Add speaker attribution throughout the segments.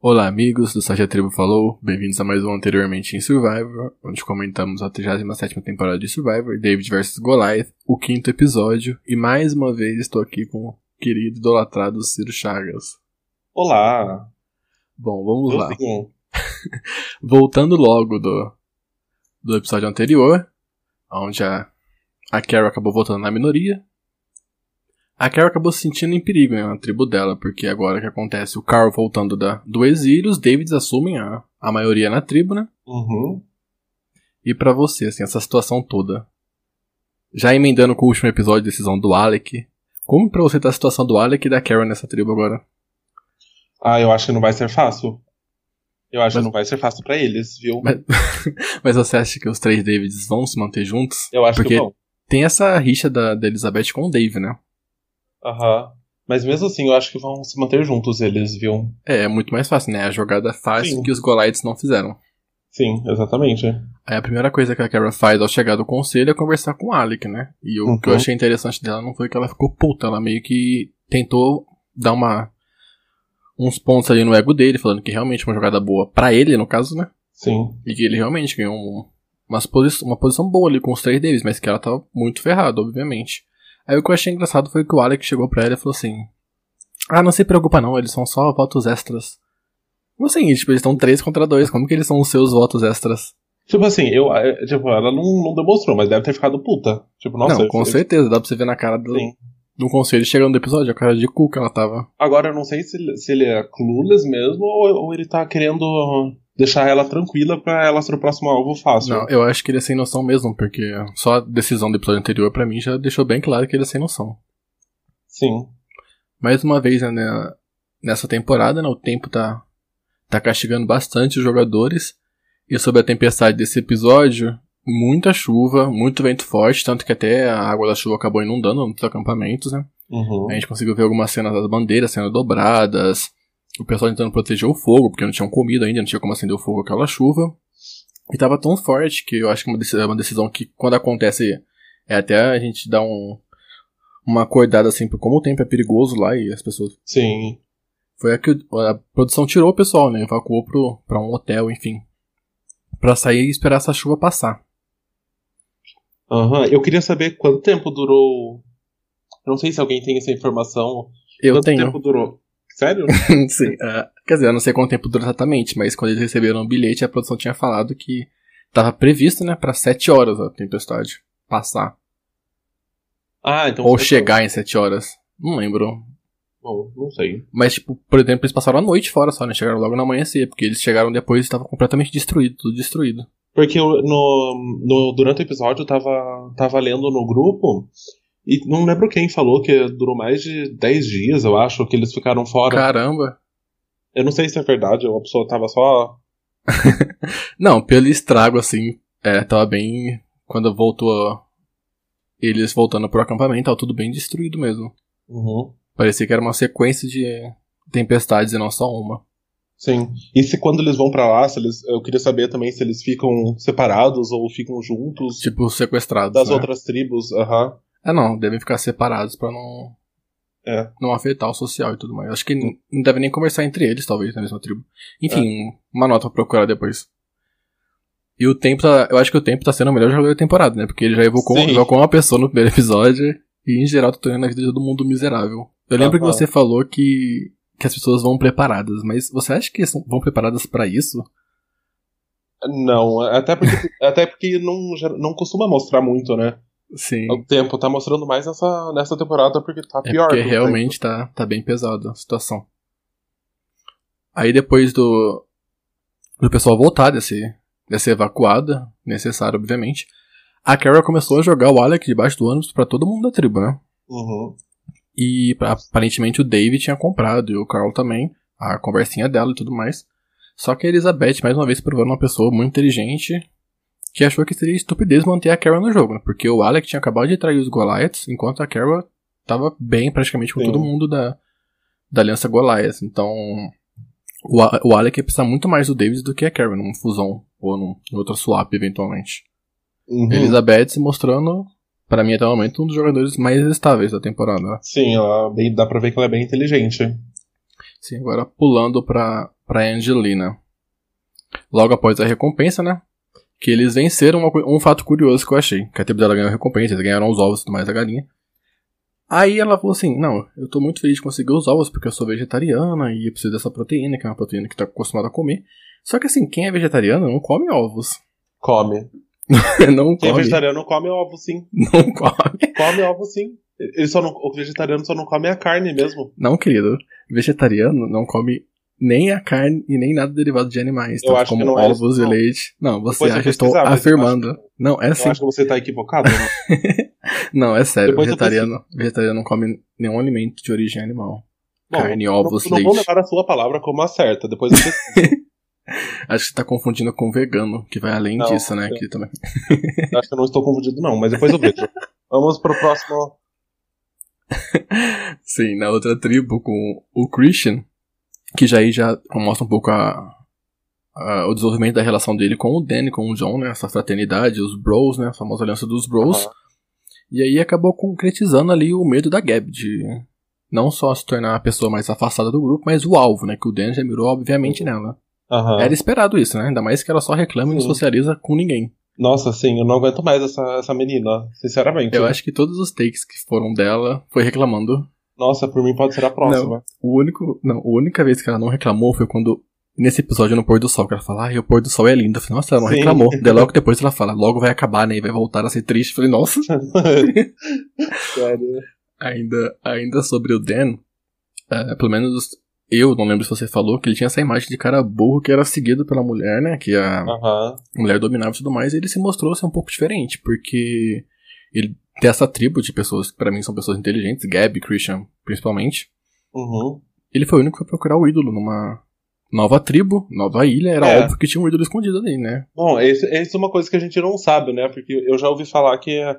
Speaker 1: Olá, amigos do Sargento Tribo Falou, bem-vindos a mais um Anteriormente em Survivor, onde comentamos a 37 temporada de Survivor, David vs Goliath, o quinto episódio, e mais uma vez estou aqui com o querido idolatrado Ciro Chagas.
Speaker 2: Olá!
Speaker 1: Bom, vamos
Speaker 2: Eu
Speaker 1: lá. Voltando logo do, do episódio anterior, onde a, a Carol acabou voltando na minoria. A Carol acabou se sentindo em perigo né, na tribo dela, porque agora que acontece o Carl voltando da, do exílio, os Davids assumem a, a maioria na tribo, né?
Speaker 2: Uhum.
Speaker 1: E pra você, assim, essa situação toda. Já emendando com o último episódio, decisão do Alec. Como pra você tá a situação do Alec e da Carol nessa tribo agora?
Speaker 2: Ah, eu acho que não vai ser fácil. Eu acho
Speaker 1: Mas-
Speaker 2: que não vai ser fácil pra eles, viu?
Speaker 1: Mas, mas você acha que os três Davids vão se manter juntos?
Speaker 2: eu acho
Speaker 1: porque-
Speaker 2: que não.
Speaker 1: Tem essa rixa da, da Elizabeth com o Dave, né?
Speaker 2: Aham. Mas mesmo assim, eu acho que vão se manter juntos eles, viu?
Speaker 1: É, é muito mais fácil, né? A jogada fácil
Speaker 2: Sim.
Speaker 1: que os Goliaths não fizeram.
Speaker 2: Sim, exatamente.
Speaker 1: Aí a primeira coisa que a Carol faz ao chegar do conselho é conversar com o Alec, né? E o que eu
Speaker 2: Uhum.
Speaker 1: achei interessante dela não foi que ela ficou puta, ela meio que tentou dar uma uns pontos ali no ego dele, falando que realmente é uma jogada boa pra ele, no caso, né?
Speaker 2: Sim.
Speaker 1: E que ele realmente ganhou um- umas posi uma posição boa ali com os três deles, mas que ela tava muito ferrada, obviamente. Aí o que eu achei engraçado foi que o Alec chegou pra ela e falou assim: Ah, não se preocupa não, eles são só votos extras. Como assim? Tipo, eles estão três contra dois, como que eles são os seus votos extras?
Speaker 2: Tipo assim, eu, eh, tipo, ela não, não demonstrou, mas deve ter ficado puta. Tipo, nossa,
Speaker 1: não, com
Speaker 2: eu-
Speaker 1: certeza, dá pra você ver na cara do,
Speaker 2: Sim.
Speaker 1: do conselho chegando do episódio, a cara de cu que ela tava.
Speaker 2: Agora eu não sei se, ele- se ele é clueless mesmo ou, ou ele tá querendo deixar ela tranquila pra ela ser o próximo alvo fácil.
Speaker 1: Não, eu acho que ele é sem noção mesmo, porque só a decisão do episódio anterior pra mim já deixou bem claro que ele é sem noção.
Speaker 2: Sim.
Speaker 1: Mais uma vez, né, nessa temporada, né, o tempo tá, tá castigando bastante os jogadores. E sobre a tempestade desse episódio, muita chuva, muito vento forte, tanto que até a água da chuva acabou inundando nos acampamentos, né?
Speaker 2: Uhum.
Speaker 1: A gente conseguiu ver algumas cenas das bandeiras sendo dobradas, o pessoal tentando proteger o fogo, porque não tinham comida ainda, não tinha como acender o fogo com aquela chuva. E tava tão forte que eu acho que é uma decisão, é decisão que, quando acontece, é até a gente dar um, uma acordada assim, por como o tempo é perigoso lá e as pessoas.
Speaker 2: Sim.
Speaker 1: Foi a que a produção tirou o pessoal, né? Evacuou pro, pra um hotel, enfim. Pra sair e esperar essa chuva passar.
Speaker 2: Aham. Eu queria saber quanto tempo durou. Eu não sei se alguém tem essa informação.
Speaker 1: Eu
Speaker 2: quanto
Speaker 1: tenho.
Speaker 2: tempo durou? Sério?
Speaker 1: Sim, é, quer dizer, eu não sei quanto tempo dura exatamente, mas quando eles receberam o bilhete, a produção tinha falado que tava previsto, né, pra 7 horas a tempestade passar.
Speaker 2: Ah, então.
Speaker 1: ou chegar em 7 horas. Não lembro.
Speaker 2: Bom, não sei.
Speaker 1: Mas, tipo, por exemplo, eles passaram a noite fora só, né? Chegaram logo no amanhecer, porque eles chegaram depois e estava completamente destruído, tudo destruído.
Speaker 2: Porque no, no, durante o episódio eu tava, tava lendo no grupo e não lembro quem falou que durou mais de 10 dias, eu acho, que eles ficaram fora.
Speaker 1: Caramba!
Speaker 2: Eu não sei se é verdade, ou a pessoa tava só.
Speaker 1: Não, pelo estrago, assim, é, tava bem. Quando voltou. Eles voltando pro acampamento, tava tudo bem destruído mesmo.
Speaker 2: Uhum.
Speaker 1: Parecia que era uma sequência de tempestades e não só uma.
Speaker 2: Sim. E se quando eles vão pra lá, se eles, eu queria saber também se eles ficam separados ou ficam juntos
Speaker 1: Tipo, sequestrados.
Speaker 2: das
Speaker 1: né?
Speaker 2: outras tribos. Aham.
Speaker 1: É, não, devem ficar separados pra não.
Speaker 2: É.
Speaker 1: Não afetar o social e tudo mais. Acho que não devem nem conversar entre eles, talvez, na mesma tribo. Enfim, uma nota pra procurar depois. E o tempo tá. Eu acho que o tempo tá sendo o melhor jogador da temporada, né? Porque ele já evocou,
Speaker 2: Sim.
Speaker 1: evocou uma pessoa no primeiro episódio e, em geral, tá tornando a vida de todo mundo miserável. Eu lembro que
Speaker 2: Aham.
Speaker 1: você falou que, que as pessoas vão preparadas, mas você acha que vão preparadas pra isso?
Speaker 2: Não, até porque, até porque não, não costuma mostrar muito, né?
Speaker 1: Sim.
Speaker 2: O tempo tá mostrando mais nessa, nessa temporada porque tá
Speaker 1: É
Speaker 2: pior.
Speaker 1: porque realmente tá, tá bem pesada a situação. Aí depois do, do pessoal voltar desse, dessa evacuada, necessário obviamente, a Carol começou a jogar o Alec debaixo do ônibus pra todo mundo da tribo, né?
Speaker 2: Uhum.
Speaker 1: E aparentemente o Dave tinha comprado e o Carl também, a conversinha dela e tudo mais. Só que a Elizabeth, mais uma vez, provando uma pessoa muito inteligente, que achou que seria estupidez manter a Carol no jogo, né? Porque o Alec tinha acabado de trair os Goliaths, enquanto a Carol tava bem praticamente com
Speaker 2: Sim.
Speaker 1: todo mundo da, da aliança Goliath. Então, o, o Alec ia precisar muito mais do Davis do que a Carol, numa fusão ou num, em outra swap, eventualmente.
Speaker 2: Uhum.
Speaker 1: Elizabeth se mostrando, para mim até o momento, um dos jogadores mais estáveis da temporada. né?
Speaker 2: Sim, ela bem, dá pra ver que ela é bem inteligente.
Speaker 1: Sim, agora pulando pra, pra Angelina. Logo após a recompensa, né? Que eles venceram uma, um fato curioso que eu achei. Que a tribo dela ganhou a recompensa, eles ganharam os ovos e tudo mais da galinha. Aí ela falou assim: Não, eu tô muito feliz de conseguir os ovos porque eu sou vegetariana e eu preciso dessa proteína, que é uma proteína que tá acostumada a comer. Só que assim, quem é vegetariano não come ovos.
Speaker 2: Come.
Speaker 1: não
Speaker 2: Quem é
Speaker 1: come.
Speaker 2: vegetariano come ovo, sim.
Speaker 1: Não come.
Speaker 2: Come ovo, sim. Ele só não, o vegetariano só não come a carne mesmo.
Speaker 1: Não, querido. Vegetariano não come nem a carne e nem nada derivado de animais.
Speaker 2: Eu
Speaker 1: tanto
Speaker 2: acho que
Speaker 1: como
Speaker 2: não é
Speaker 1: ovos
Speaker 2: isso,
Speaker 1: e leite. Não, você
Speaker 2: Depois
Speaker 1: acha que estou afirmando.
Speaker 2: acho
Speaker 1: Não, é
Speaker 2: Eu acho que você tá equivocado. né?
Speaker 1: Não, é sério.
Speaker 2: Depois
Speaker 1: Vegetariano, vegetariano não come nenhum alimento de origem animal.
Speaker 2: Bom,
Speaker 1: Carne, ovos,
Speaker 2: não, não vou
Speaker 1: leite.
Speaker 2: levar a sua palavra como a certa. Depois eu pesquiso.
Speaker 1: Acho que você tá confundindo com vegano, que vai além
Speaker 2: Não,
Speaker 1: disso, né?
Speaker 2: eu-
Speaker 1: também.
Speaker 2: acho que eu não estou confundido, não, mas depois eu vejo. Vamos pro próximo.
Speaker 1: Sim, na outra tribo com o Christian, que já aí já mostra um pouco a, a- o desenvolvimento da relação dele com o Danny, com o John, né? Essa fraternidade, os bros, né? A famosa aliança dos bros.
Speaker 2: Aham.
Speaker 1: E aí acabou concretizando ali o medo da Gab de não só se tornar a pessoa mais afastada do grupo, mas o alvo, né? Que o Dan já mirou, obviamente, nela.
Speaker 2: Aham.
Speaker 1: Era esperado isso, né? Ainda mais que ela só reclama e não
Speaker 2: Sim.
Speaker 1: socializa com ninguém.
Speaker 2: Nossa, sim, eu não aguento mais essa, essa menina, sinceramente.
Speaker 1: Eu acho que todos os takes que foram dela foi reclamando.
Speaker 2: Nossa, por mim pode ser a próxima.
Speaker 1: O único. Não, a única vez que ela não reclamou foi quando. Nesse episódio no pôr do sol, que ela fala, ai, o pôr do sol é lindo. Eu falei, nossa, ela não
Speaker 2: Sim.
Speaker 1: reclamou. Daí logo depois ela fala, logo vai acabar, né? E vai voltar a ser triste. Eu falei, nossa.
Speaker 2: Sério.
Speaker 1: Ainda, ainda sobre o Dan, é, pelo menos eu não lembro se você falou que ele tinha essa imagem de cara burro que era seguido pela mulher, né? Que a mulher dominava e tudo mais. E ele se mostrou ser um pouco diferente, porque ele tem essa tribo de pessoas que pra mim são pessoas inteligentes, Gab, Christian principalmente.
Speaker 2: Uhum.
Speaker 1: Ele foi o único que foi procurar o ídolo numa nova tribo, nova ilha. Era
Speaker 2: É.
Speaker 1: óbvio que tinha um ídolo escondido ali, né?
Speaker 2: Bom, esse, essa é uma coisa que a gente não sabe, né? Porque eu já ouvi falar que é,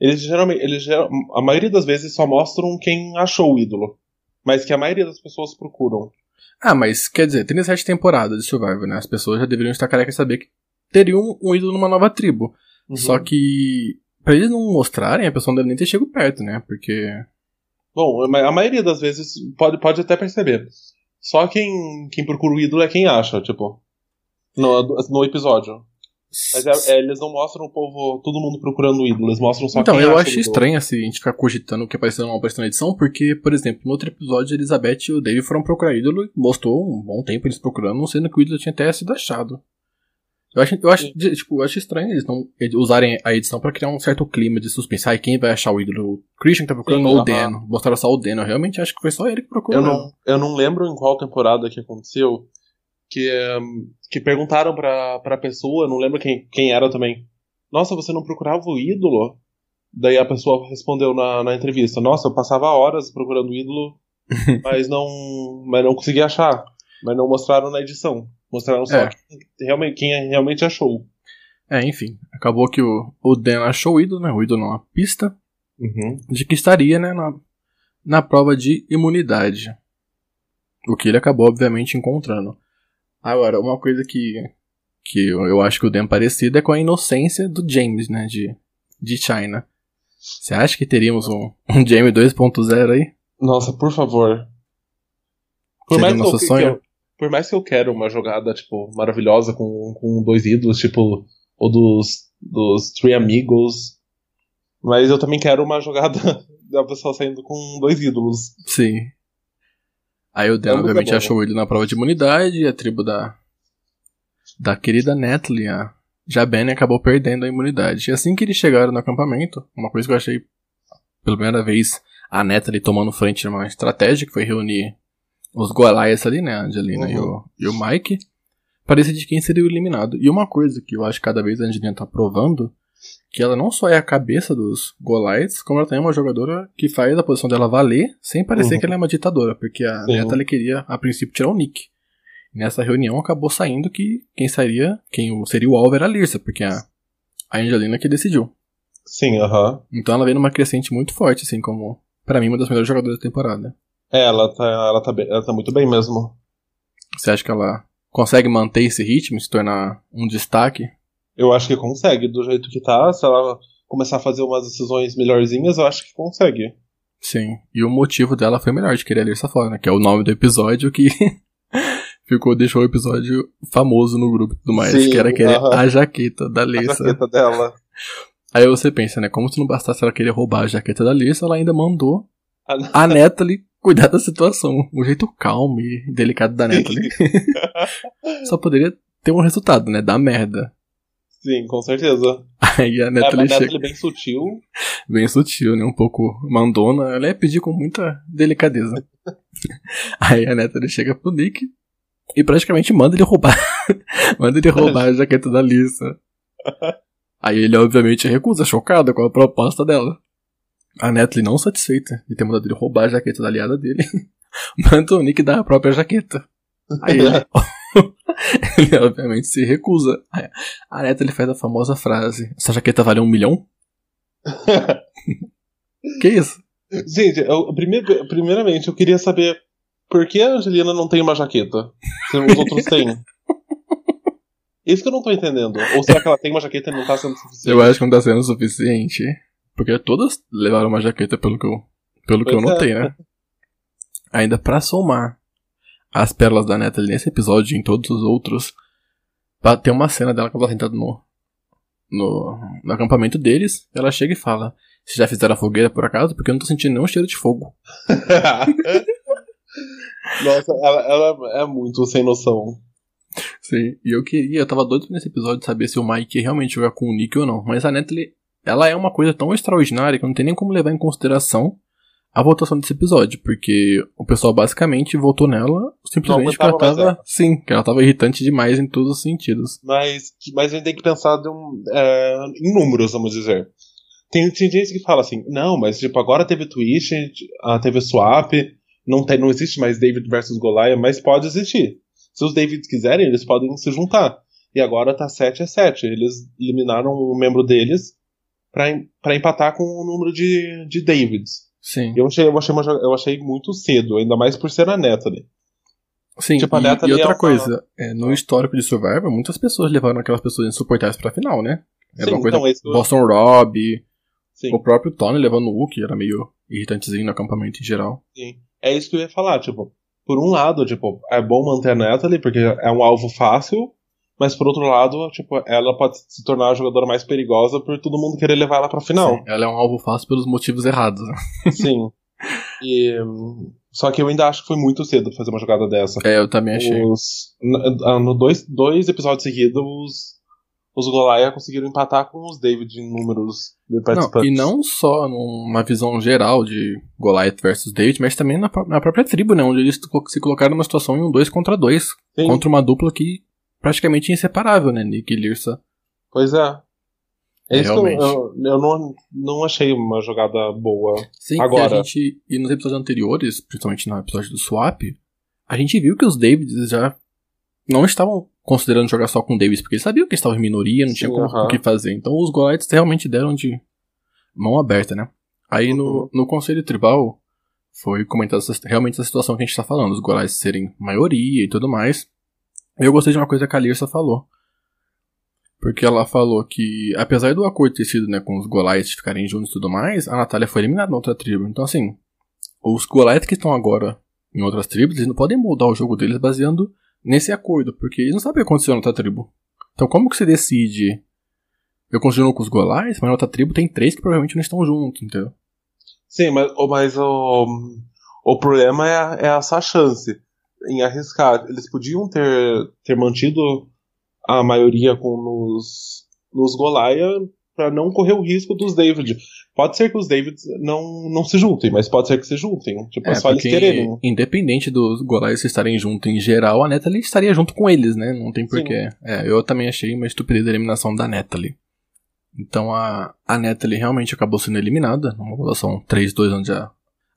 Speaker 2: eles geralmente, eles a maioria das vezes só mostram quem achou o ídolo, mas que a maioria das pessoas procuram.
Speaker 1: Ah, mas quer dizer, 37 temporadas de Survivor, né? As pessoas já deveriam estar carecas de saber que teriam um ídolo numa nova tribo.
Speaker 2: Uhum.
Speaker 1: Só que, pra eles não mostrarem, a pessoa não deve nem ter chegado perto, né? Porque.
Speaker 2: Bom, a maioria das vezes pode, pode até perceber. Só quem, quem procura o ídolo é quem acha, tipo, no, no episódio. Mas é- é, eles não mostram o povo, todo mundo procurando o ídolo, eles mostram só
Speaker 1: então,
Speaker 2: quem
Speaker 1: eu
Speaker 2: acha
Speaker 1: acho estranho assim, a gente ficar cogitando o que apareceu não apareceu na edição, porque, por exemplo, no outro episódio, a Elizabeth e o Dave foram procurar ídolo e mostrou um bom tempo eles procurando, sendo que o ídolo tinha até sido achado. Eu acho, eu acho, tipo, eu acho estranho eles não usarem a edição pra criar um certo clima de suspense. Ai, quem vai achar o ídolo? O Christian que tá procurando
Speaker 2: Sim,
Speaker 1: ou o. Dan? Mostraram só o Dan. Eu realmente acho que foi só ele que procurou.
Speaker 2: Eu não, eu não lembro em qual temporada que aconteceu que, ehm, que perguntaram pra, pra pessoa, não lembro quem, quem era também. Nossa, você não procurava o ídolo? Daí a pessoa respondeu na, na entrevista: Nossa, eu passava horas procurando o ídolo, mas não, mas não consegui achar. Mas não mostraram na edição. Mostraram só
Speaker 1: É.
Speaker 2: quem, realmente, quem realmente achou.
Speaker 1: É, enfim. Acabou que o, o Dan achou o ídolo, né? O ídolo numa pista.
Speaker 2: Uhum.
Speaker 1: de que estaria né, na, na prova de imunidade. O que ele acabou, obviamente, encontrando. Agora, uma coisa que, que eu, eu acho que o Dan parecido é com a inocência do James, né, de, de China. Você acha que teríamos um, um James 2.0 aí?
Speaker 2: Nossa, por favor. Por
Speaker 1: Seria
Speaker 2: mais,
Speaker 1: nosso sonho?
Speaker 2: Por mais que eu quero uma jogada, tipo, maravilhosa com, com dois ídolos, tipo, o dos, dos Three Amigos. Mas eu também quero uma jogada da pessoa saindo com dois ídolos.
Speaker 1: Sim. Aí o Dan,
Speaker 2: é
Speaker 1: obviamente,
Speaker 2: bom,
Speaker 1: achou ele na prova de imunidade, a tribo da, da querida Natalie, a Jabene, acabou perdendo a imunidade. E assim que eles chegaram no acampamento, uma coisa que eu achei, pela primeira vez, a Natalie tomando frente numa estratégia, que foi reunir os Goliaths ali, né, a Angelina e, o, e o Mike, parecia de quem seria o eliminado. E uma coisa que eu acho que cada vez a Angelina tá provando, que ela não só é a cabeça dos Goliaths, como ela também é uma jogadora que faz a posição dela valer, sem parecer
Speaker 2: Uhum.
Speaker 1: que ela é uma ditadora, porque a
Speaker 2: Sim.
Speaker 1: Natalie queria, a princípio, tirar o Nick. Nessa reunião acabou saindo que quem sairia, quem seria o alvo era a Lirsa, porque a, a Angelina que decidiu.
Speaker 2: Sim, aham.
Speaker 1: Então ela vem numa crescente muito forte, assim, como, pra mim, uma das melhores jogadoras da temporada.
Speaker 2: É, ela tá, ela, tá bem- ela tá muito bem mesmo.
Speaker 1: Você acha que ela consegue manter esse ritmo, se tornar um destaque?
Speaker 2: Eu acho que consegue, do jeito que tá. Se ela começar a fazer umas decisões melhorzinhas, eu acho que consegue.
Speaker 1: Sim. E o motivo dela foi melhor de querer a Lirsa fora, né? Que é o nome do episódio que ficou, deixou o episódio famoso no grupo e tudo mais,
Speaker 2: Sim,
Speaker 1: que era aquele,
Speaker 2: aham.
Speaker 1: a jaqueta da
Speaker 2: A
Speaker 1: Lisa.
Speaker 2: jaqueta dela.
Speaker 1: Aí você pensa, né? Como se não bastasse ela querer roubar a jaqueta da Lisa, ela ainda mandou
Speaker 2: A-
Speaker 1: a Natalie cuidar da situação. Um jeito calmo e delicado da Natalie. Só poderia ter um resultado, né? Dar merda.
Speaker 2: Sim, com certeza.
Speaker 1: Aí a
Speaker 2: É,
Speaker 1: Natalie chega
Speaker 2: Natalie bem sutil.
Speaker 1: bem sutil, né? Um pouco mandona. Ela ia pedir com muita delicadeza. Aí a Natalie chega pro Nick e praticamente manda ele roubar. manda ele roubar a jaqueta da Lisa. Aí ele obviamente recusa, chocado com a proposta dela. A Natalie, não satisfeita de ter mandado ele roubar a jaqueta da aliada dele, manda o Nick dar a própria jaqueta. Aí ele, ele obviamente se recusa. Aí a Natalie faz a famosa frase: Essa jaqueta vale um milhão? Que isso?
Speaker 2: Gente, eu, primeiro, primeiramente, eu queria saber por que a Angelina não tem uma jaqueta? Se os outros têm. Isso que eu não tô entendendo. Ou será que ela tem uma jaqueta e não tá sendo suficiente?
Speaker 1: Eu acho que não tá sendo o suficiente. Porque todas levaram uma jaqueta, pelo que eu, pelo que eu
Speaker 2: é.
Speaker 1: notei, né? Ainda pra somar as pérolas da Natalie nesse episódio e em todos os outros, tem uma cena dela que ela tá sentada no, no, no acampamento deles. Ela chega e fala: Vocês já fizeram a fogueira por acaso? Porque eu não tô sentindo nenhum cheiro de fogo.
Speaker 2: Nossa, ela, ela é muito sem noção.
Speaker 1: Sim, e eu queria, eu tava doido nesse episódio de saber se o Mike realmente jogar com o Nick ou não. Mas a Natalie, ela é uma coisa tão extraordinária que não tem nem como levar em consideração a votação desse episódio, porque o pessoal basicamente votou nela simplesmente porque ela tava. Sim, que ela tava irritante demais em todos os sentidos.
Speaker 2: Mas, mas a gente tem que pensar um, é, em números, vamos dizer. Tem, tem gente que fala assim, não, mas tipo, agora teve Twitch, ah, teve swap, não, tem, não existe mais David versus Goliath, mas pode existir. Se os Davids quiserem, eles podem se juntar. E agora tá 7 a 7. Eles eliminaram um membro deles pra empatar com o número de, de Davids.
Speaker 1: Sim.
Speaker 2: Eu achei, eu, achei uma eu achei muito cedo, ainda mais por ser a Natalie.
Speaker 1: Sim,
Speaker 2: tipo, a
Speaker 1: e,
Speaker 2: Natalie
Speaker 1: e outra
Speaker 2: é uma-
Speaker 1: coisa, é, no histórico de Survivor, muitas pessoas levaram aquelas pessoas insuportáveis pra final, né? Era
Speaker 2: Sim,
Speaker 1: uma coisa.
Speaker 2: então, esse-
Speaker 1: Boston Rob,
Speaker 2: Sim.
Speaker 1: o próprio Tony levando o Hulk, era meio irritantezinho no acampamento em geral.
Speaker 2: Sim. É isso que eu ia falar, tipo, por um lado, tipo, é bom manter a Natalie, porque é um alvo fácil, mas por outro lado, tipo, ela pode se tornar a jogadora mais perigosa por todo mundo querer levar ela pra final.
Speaker 1: Sim, ela é um alvo fácil pelos motivos errados. né?
Speaker 2: Sim. E, só que eu ainda acho que foi muito cedo fazer uma jogada dessa.
Speaker 1: É, eu também achei.
Speaker 2: Os, n- ah, no dois, dois episódios seguidos, os, os Goliath conseguiram empatar com os David em números de
Speaker 1: Não,
Speaker 2: participantes.
Speaker 1: e não só numa visão geral de Goliath versus David, mas também na, na própria tribo, né? Onde eles se colocaram numa situação em um 2 contra 2.
Speaker 2: Sim,
Speaker 1: Contra uma dupla que praticamente inseparável, né? Nick e Lirsa.
Speaker 2: Pois é. É isso que eu,
Speaker 1: Realmente.
Speaker 2: eu, eu não, não achei uma jogada boa.
Speaker 1: Sim,
Speaker 2: Agora.
Speaker 1: a gente. E nos episódios anteriores, principalmente no episódio do Swap, a gente viu que os Davids já não estavam considerando jogar só com Davids, porque eles sabiam que eles estavam em minoria, não tinha
Speaker 2: Sim,
Speaker 1: como
Speaker 2: aham.
Speaker 1: o que fazer. Então os Goliaths realmente deram de mão aberta, né? Aí no,
Speaker 2: Uhum.
Speaker 1: no Conselho Tribal foi comentada realmente essa situação que a gente tá falando, os Goliaths serem maioria e tudo mais. Eu gostei de uma coisa que a Lirsa falou. Porque ela falou que, apesar do acordo ter sido né, com os Goliaths ficarem juntos e tudo mais, a Natália foi eliminada na outra tribo. Então, assim, os Goliaths que estão agora em outras tribos, eles não podem mudar o jogo deles baseando nesse acordo, porque eles não sabem o que aconteceu na outra tribo. Então, como que você decide? Eu continuo com os Goliaths, mas na outra tribo tem três que provavelmente não estão juntos, entendeu?
Speaker 2: Sim, mas, o- mas o, o problema é, é essa chance em arriscar. Eles podiam ter, ter mantido a maioria com nos, nos Goliath para não correr o risco dos David. Pode ser que os Davids não, não se juntem, mas pode ser que se juntem. Tipo, é, só eles quererem.
Speaker 1: independente dos Goliaths estarem juntos em geral, a Natalie estaria junto com eles, né? Não tem porquê. É, eu também achei uma estupidez a eliminação da Natalie. Então a, a Natalie realmente acabou sendo eliminada, numa votação 3-2, onde a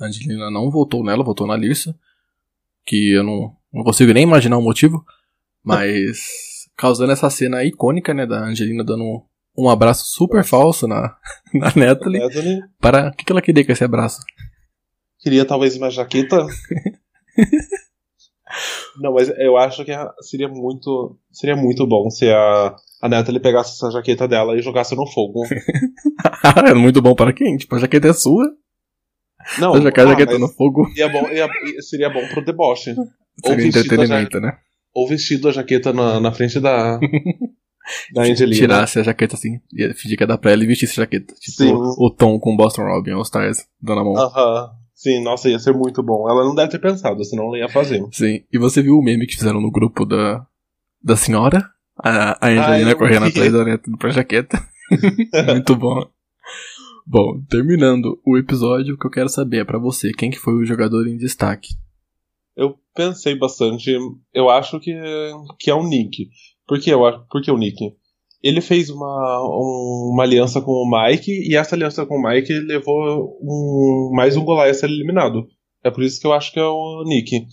Speaker 1: Angelina não votou nela, votou na Lirsa. Que eu não, não consigo nem imaginar o motivo, mas causando essa cena icônica, né, da Angelina dando um, um abraço super falso na, na Natalie.
Speaker 2: Natalie
Speaker 1: Para. O que que ela queria com esse abraço?
Speaker 2: Queria talvez uma jaqueta. Não, mas eu acho que seria muito, seria muito bom se a, a Natalie pegasse essa jaqueta dela e jogasse no fogo.
Speaker 1: é muito bom para quem? Tipo, a jaqueta é sua,
Speaker 2: Não,
Speaker 1: você jogar a
Speaker 2: ah,
Speaker 1: jaqueta
Speaker 2: mas
Speaker 1: no fogo.
Speaker 2: ia bom, ia- seria bom pro deboche. Ou
Speaker 1: entretenimento, né?
Speaker 2: ou vestido a jaqueta na, na frente da. da Angelina.
Speaker 1: Tirasse a jaqueta assim, ia fingir que ia dar pra ela e vestisse a jaqueta. Tipo
Speaker 2: Sim.
Speaker 1: o Tom com Boston Robin, All Stars, dando a mão.
Speaker 2: Aham. Sim, nossa, ia ser muito bom. Ela não deve ter pensado, senão ela ia fazer.
Speaker 1: Sim. E você viu o meme que fizeram no grupo da, da senhora? A, a Angelina
Speaker 2: Ah, eu
Speaker 1: correndo
Speaker 2: vi.
Speaker 1: atrás da neta pra jaqueta. Muito bom. Bom, terminando o episódio, o que eu quero saber é pra você, quem que foi o jogador em destaque?
Speaker 2: Eu pensei bastante. Eu acho que, que é o Nick. Por que, eu, por que o Nick? Ele fez uma, um- uma aliança com o Mike e essa aliança com o Mike levou um, mais um Goliath a ser eliminado. É por isso que eu acho que é o Nick.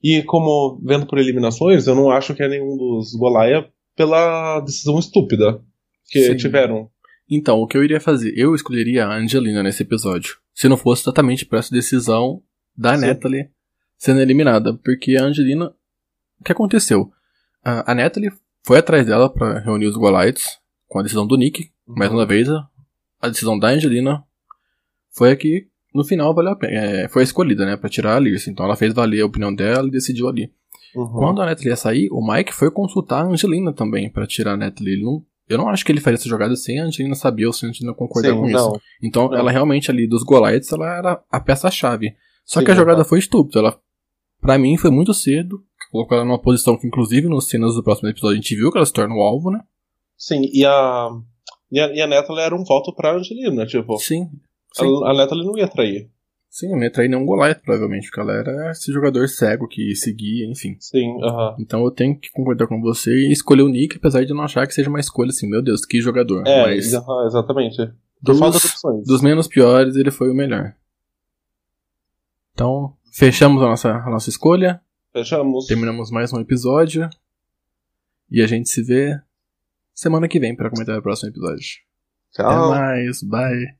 Speaker 2: E como vendo por eliminações, eu não acho que é nenhum dos Goliath pela decisão estúpida que
Speaker 1: Sim.
Speaker 2: tiveram.
Speaker 1: Então, o que eu iria fazer? Eu escolheria a Angelina nesse episódio. Se não fosse exatamente por essa decisão da
Speaker 2: Sim.
Speaker 1: Natalie sendo eliminada. Porque a Angelina. O que aconteceu? A, a Natalie foi atrás dela pra reunir os Goliaths com a decisão do Nick. Mais uma vez, a, a decisão da Angelina foi a que no final valeu a pena. é, foi a escolhida, né? Pra tirar a Alice. Então ela fez valer a opinião dela e decidiu ali.
Speaker 2: Uhum.
Speaker 1: Quando a Natalie ia sair, o Mike foi consultar a Angelina também pra tirar a Natalie. Ele não, eu não acho que ele faria essa jogada sem a Angelina saber ou sem a Angelina concordar
Speaker 2: Sim,
Speaker 1: com isso.
Speaker 2: não.
Speaker 1: Então,
Speaker 2: Não.
Speaker 1: ela realmente ali dos Goliaths, ela era a peça-chave. Só
Speaker 2: Sim,
Speaker 1: que a jogada
Speaker 2: aham.
Speaker 1: foi estúpida. Ela, pra mim, foi muito cedo. Colocou ela numa posição que, inclusive, nas cenas do próximo episódio, a gente viu que ela se torna o alvo, né?
Speaker 2: Sim, e a. E a, e a Natalie era um voto pra Angelina, tipo.
Speaker 1: Sim. Sim,
Speaker 2: A, a Natalie não ia trair.
Speaker 1: Sim eu não ia trair nenhum Goliath, provavelmente, porque ela era esse jogador cego que seguia, enfim.
Speaker 2: Sim, aham.
Speaker 1: Então eu tenho que concordar com você e escolher o Nick, apesar de não achar que seja uma escolha assim, meu Deus, que jogador.
Speaker 2: É,
Speaker 1: Mas
Speaker 2: aham, exatamente.
Speaker 1: Dos, dos menos piores, ele foi o melhor. Então, fechamos a nossa, a nossa escolha.
Speaker 2: Fechamos.
Speaker 1: Terminamos mais um episódio. E a gente se vê semana que vem para comentar o próximo episódio. Até
Speaker 2: Tchau.
Speaker 1: mais, bye.